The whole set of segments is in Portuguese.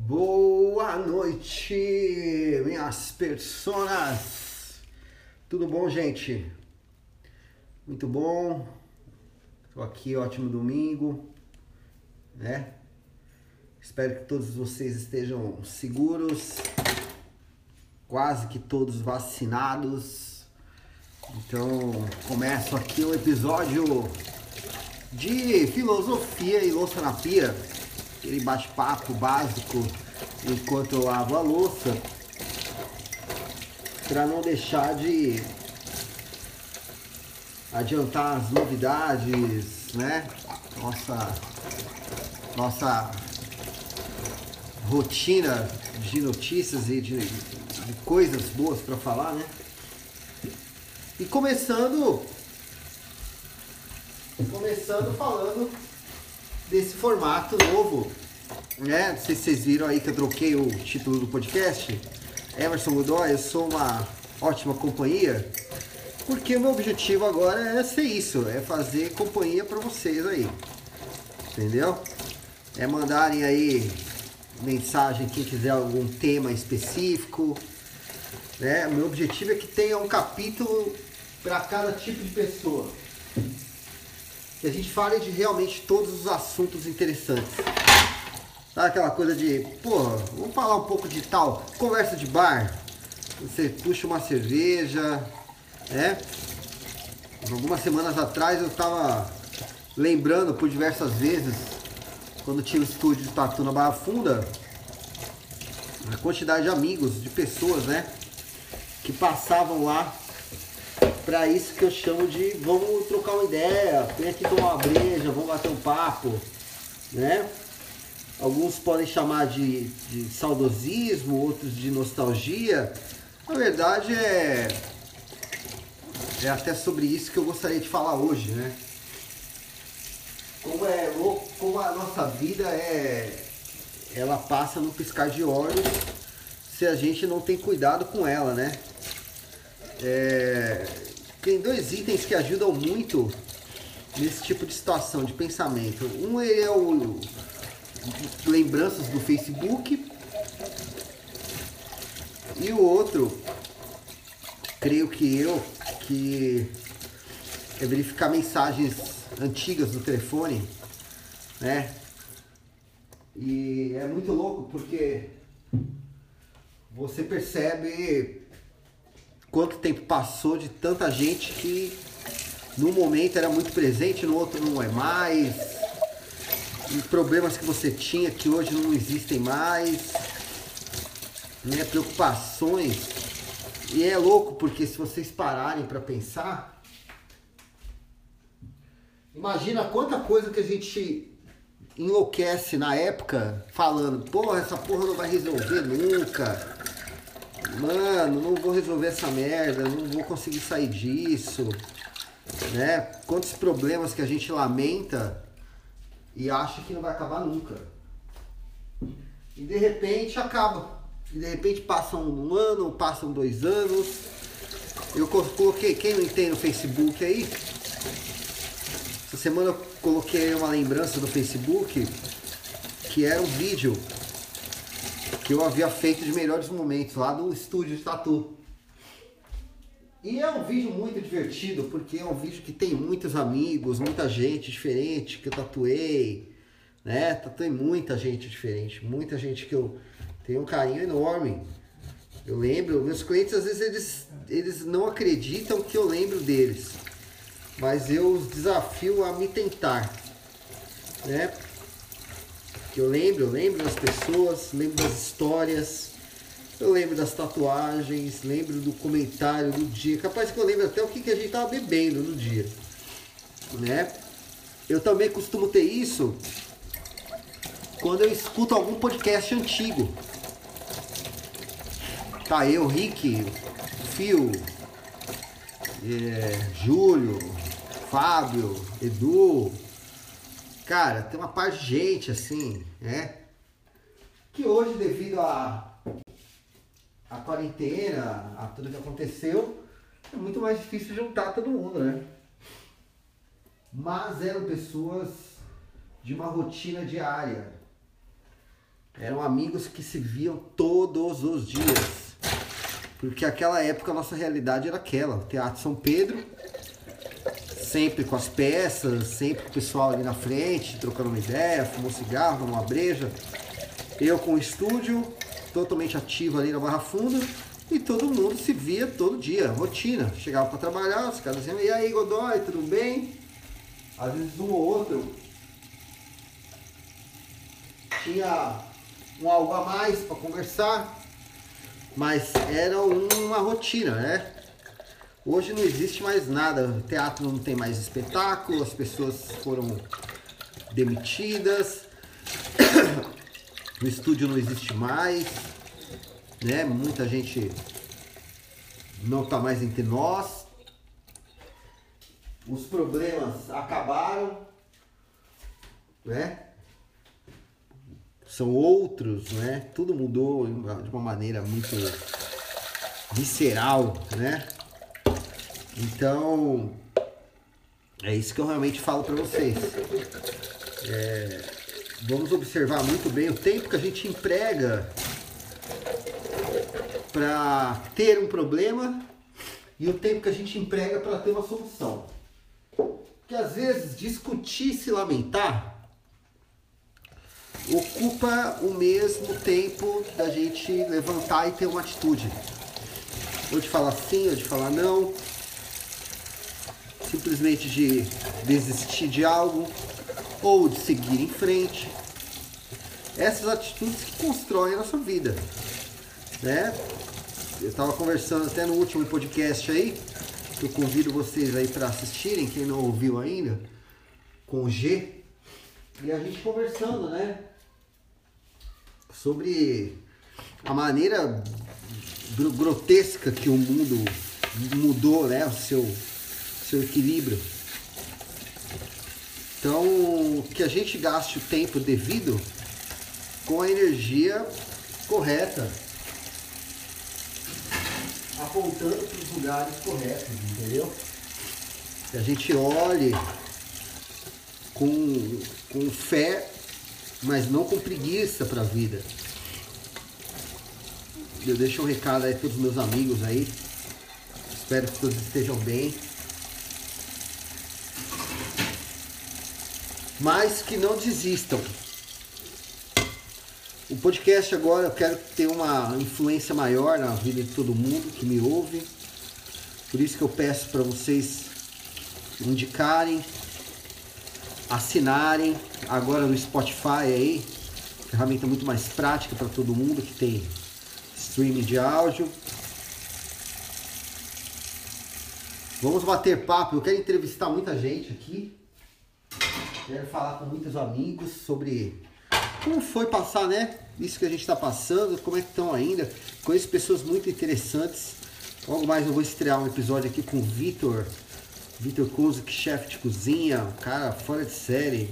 Boa noite, minhas personas. Tudo bom, gente? Muito bom. Estou aqui, ótimo domingo, né? Espero que todos vocês estejam seguros, quase que todos vacinados. Então, começo aqui o episódio de filosofia e louça na pia aquele bate-papo básico enquanto eu lavo a louça, para não deixar de adiantar as novidades, né? Nossa, nossa rotina de notícias e de, de coisas boas para falar, né? E começando, começando falando desse formato novo, né? Não sei se vocês viram aí que eu troquei o título do podcast. Emerson Godoy, eu sou uma ótima companhia, porque o meu objetivo agora é ser isso, é fazer companhia para vocês aí, entendeu? É mandarem aí mensagem quem quiser algum tema específico, né? Meu objetivo é que tenha um capítulo para cada tipo de pessoa que a gente fale de realmente todos os assuntos interessantes. Aquela coisa de, porra, vamos falar um pouco de tal, conversa de bar. Você puxa uma cerveja, né? Algumas semanas atrás eu tava lembrando por diversas vezes, quando tinha o estúdio de tatu na Barra Funda, a quantidade de amigos, de pessoas, né? Que passavam lá para isso que eu chamo de vamos trocar uma ideia, vem aqui tomar uma breja, vamos bater um papo, né? Alguns podem chamar de, de saudosismo, outros de nostalgia. Na verdade é é até sobre isso que eu gostaria de falar hoje, né? Como é louco, como a nossa vida é ela passa no piscar de olhos se a gente não tem cuidado com ela, né? É, tem dois itens que ajudam muito nesse tipo de situação, de pensamento. Um é o lembranças do Facebook e o outro, creio que eu, que é verificar mensagens antigas do telefone, né? E é muito louco porque você percebe quanto tempo passou de tanta gente que num momento era muito presente, no outro não é mais. E problemas que você tinha que hoje não existem mais. Né? Preocupações. E é louco porque se vocês pararem para pensar, imagina quanta coisa que a gente enlouquece na época falando, porra, essa porra não vai resolver nunca mano, não vou resolver essa merda, não vou conseguir sair disso, né? Quantos problemas que a gente lamenta e acha que não vai acabar nunca. E de repente acaba. E de repente passam um ano, passam dois anos. Eu coloquei, quem não tem no Facebook aí? Essa semana eu coloquei uma lembrança no Facebook que era um vídeo que eu havia feito de melhores momentos lá no estúdio de tatu. E é um vídeo muito divertido, porque é um vídeo que tem muitos amigos, muita gente diferente que eu tatuei, né? Tatuei muita gente diferente, muita gente que eu tenho um carinho enorme. Eu lembro, meus clientes às vezes eles, eles não acreditam que eu lembro deles, mas eu os desafio a me tentar, né? Que eu lembro, eu lembro das pessoas, lembro das histórias, eu lembro das tatuagens, lembro do comentário do dia. Capaz que eu lembro até o que, que a gente tava bebendo no dia. Né? Eu também costumo ter isso quando eu escuto algum podcast antigo. Tá eu, Rick, Fio, é, Júlio, Fábio, Edu, Cara, tem uma parte de gente assim, né? Que hoje, devido à a, a quarentena, a tudo que aconteceu, é muito mais difícil juntar todo mundo, né? Mas eram pessoas de uma rotina diária. Eram amigos que se viam todos os dias. Porque aquela época a nossa realidade era aquela. O Teatro São Pedro, sempre com as peças, sempre com o pessoal ali na frente, trocando uma ideia, fumou cigarro, uma breja. Eu com o estúdio, totalmente ativo ali na Barra Funda. E todo mundo se via todo dia, rotina. Chegava para trabalhar, os caras diziam, e aí Godoy, tudo bem? Às vezes um ou outro tinha um algo a mais para conversar, mas era uma rotina, né? Hoje não existe mais nada, o teatro não tem mais espetáculo, as pessoas foram demitidas, o estúdio não existe mais, né? Muita gente não está mais entre nós. Os problemas acabaram, né? São outros, né? Tudo mudou de uma maneira muito visceral, né? Então, é isso que eu realmente falo para vocês. É, vamos observar muito bem o tempo que a gente emprega para ter um problema e o tempo que a gente emprega para ter uma solução. Porque às vezes discutir e se lamentar ocupa o mesmo tempo da gente levantar e ter uma atitude. Ou de falar sim, ou de falar não. Simplesmente de desistir de algo ou de seguir em frente. Essas atitudes que constroem a nossa vida. Né? Eu estava conversando até no último podcast aí, que eu convido vocês aí para assistirem, quem não ouviu ainda, com o G. E a gente conversando, né? Sobre a maneira grotesca que o mundo mudou, né? O seu, seu equilíbrio. Então, que a gente gaste o tempo devido com a energia correta apontando para os lugares corretos, entendeu? Que a gente olhe com, com fé, mas não com preguiça para a vida. Eu deixo um recado aí para os meus amigos aí. Espero que todos estejam bem. Mas que não desistam. O podcast agora eu quero ter uma influência maior na vida de todo mundo que me ouve. Por isso que eu peço para vocês indicarem, assinarem agora no Spotify aí, ferramenta muito mais prática para todo mundo que tem streaming de áudio. Vamos bater papo, eu quero entrevistar muita gente aqui. Quero falar com muitos amigos sobre como foi passar, né? Isso que a gente está passando, como é que estão ainda. Conheço pessoas muito interessantes. Logo mais eu vou estrear um episódio aqui com o Vitor. Vitor Kuzik, chefe de cozinha, um cara fora de série.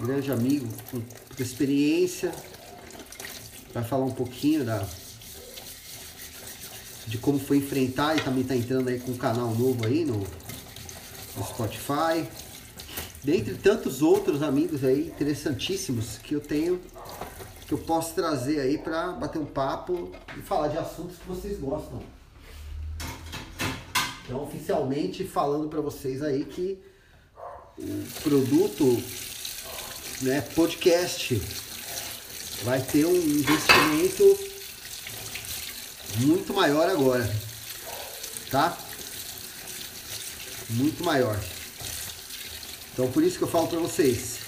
Grande amigo, com experiência. Vai falar um pouquinho da, de como foi enfrentar e também está entrando aí com um canal novo aí no, no Spotify dentre tantos outros amigos aí interessantíssimos que eu tenho, que eu posso trazer aí para bater um papo e falar de assuntos que vocês gostam. Então, oficialmente falando para vocês aí que o produto, né, podcast, vai ter um investimento muito maior agora, tá? Muito maior. Então por isso que eu falo para vocês.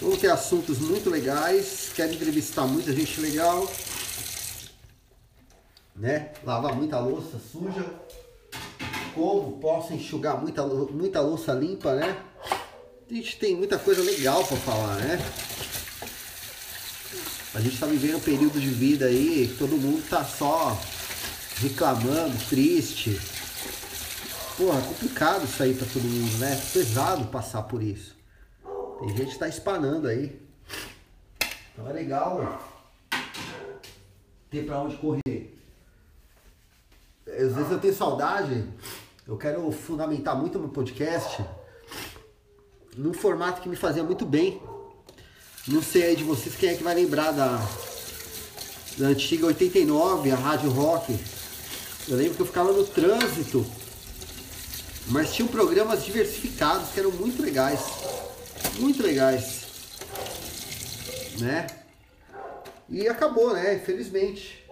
Vamos ter assuntos muito legais, quero entrevistar muita gente legal, né? Lavar muita louça suja. Como posso enxugar muita, muita louça limpa, né? A gente tem muita coisa legal para falar, né? A gente está vivendo um período de vida aí, todo mundo tá só reclamando, triste, Porra, é complicado isso aí pra todo mundo, né? Pesado passar por isso. Tem gente que tá espanando aí. Então é legal ter pra onde correr. Às vezes eu tenho saudade, eu quero fundamentar muito meu podcast num formato que me fazia muito bem. Não sei aí de vocês quem é que vai lembrar da, da antiga 89, a Rádio Rock. Eu lembro que eu ficava no trânsito, mas tinham programas diversificados que eram muito legais. Muito legais. Né? E acabou, né? Infelizmente.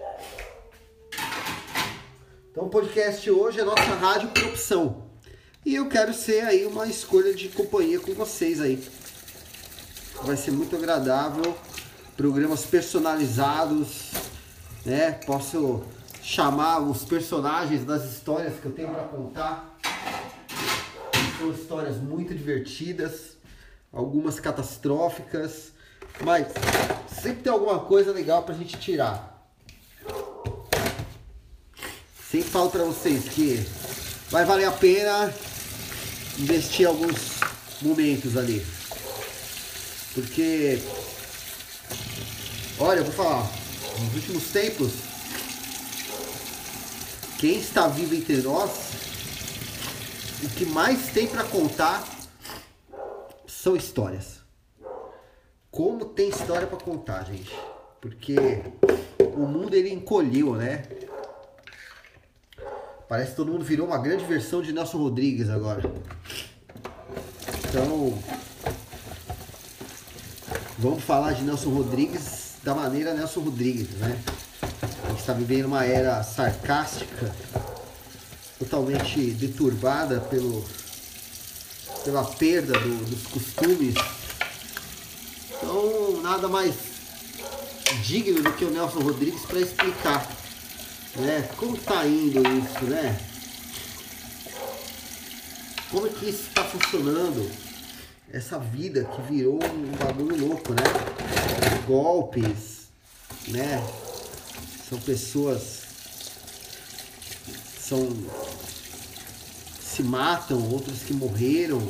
Então o podcast hoje é nossa rádio por opção. E eu quero ser aí uma escolha de companhia com vocês aí. Vai ser muito agradável. Programas personalizados, né? Posso chamar os personagens das histórias que eu tenho para contar. São histórias muito divertidas, algumas catastróficas, mas sempre tem alguma coisa legal pra gente tirar. Sempre falo para vocês que vai valer a pena investir alguns momentos ali. Porque, olha, eu vou falar, nos últimos tempos, quem está vivo entre nós, o que mais tem para contar são histórias. Como tem história para contar, gente? Porque o mundo ele encolheu, né? Parece que todo mundo virou uma grande versão de Nelson Rodrigues agora. Então, vamos falar de Nelson Rodrigues da maneira Nelson Rodrigues, né? A gente está vivendo uma era sarcástica, totalmente deturbada pelo, pela perda do, dos costumes. Então, nada mais digno do que o Nelson Rodrigues para explicar né? Como tá indo isso, né? Como é que isso está funcionando? Essa vida que virou um bagulho louco, né? Golpes, né? São pessoas são se matam, outros que morreram,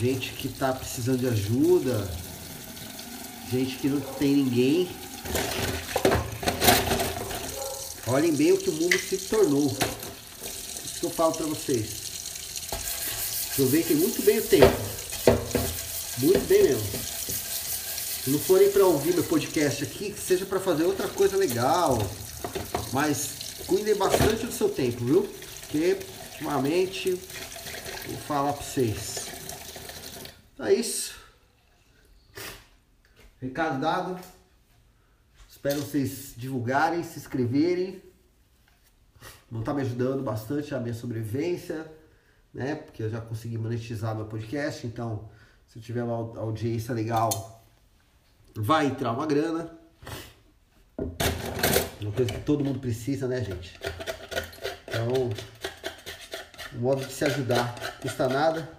gente que está precisando de ajuda, gente que não tem ninguém. Olhem bem o que o mundo se tornou. Isso que eu falo para vocês. Aproveitem muito bem o tempo. Muito bem mesmo. Se não forem para ouvir meu podcast aqui, que seja para fazer outra coisa legal. Mas cuidem bastante do seu tempo, viu? Porque ultimamente vou falar para vocês. Então é isso. Recado dado. Espero vocês divulgarem, se inscreverem. Não está me ajudando bastante a minha sobrevivência, né? Porque eu já consegui monetizar meu podcast, então se eu tiver uma audiência legal, vai entrar uma grana. Uma coisa que todo mundo precisa, né, gente? Então, um modo de se ajudar, custa nada.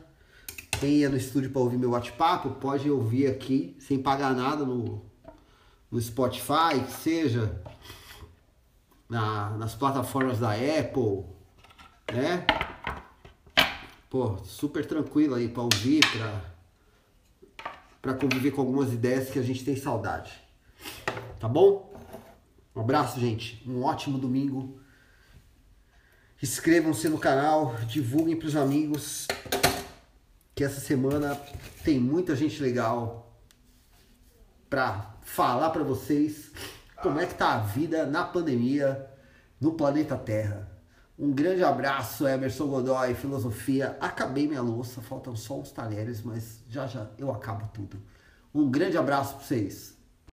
Quem ia no estúdio para ouvir meu bate-papo, pode ouvir aqui sem pagar nada no no Spotify, seja na, nas plataformas da Apple, né? Pô, super tranquilo aí para ouvir, para para conviver com algumas ideias que a gente tem saudade. Tá bom? Um abraço, gente. Um ótimo domingo. Inscrevam-se no canal, divulguem para os amigos que essa semana tem muita gente legal para falar para vocês como é que tá a vida na pandemia no planeta Terra. Um grande abraço, Emerson Godoy, Filosofia. Acabei minha louça, faltam só uns talheres, mas já já eu acabo tudo. Um grande abraço para vocês.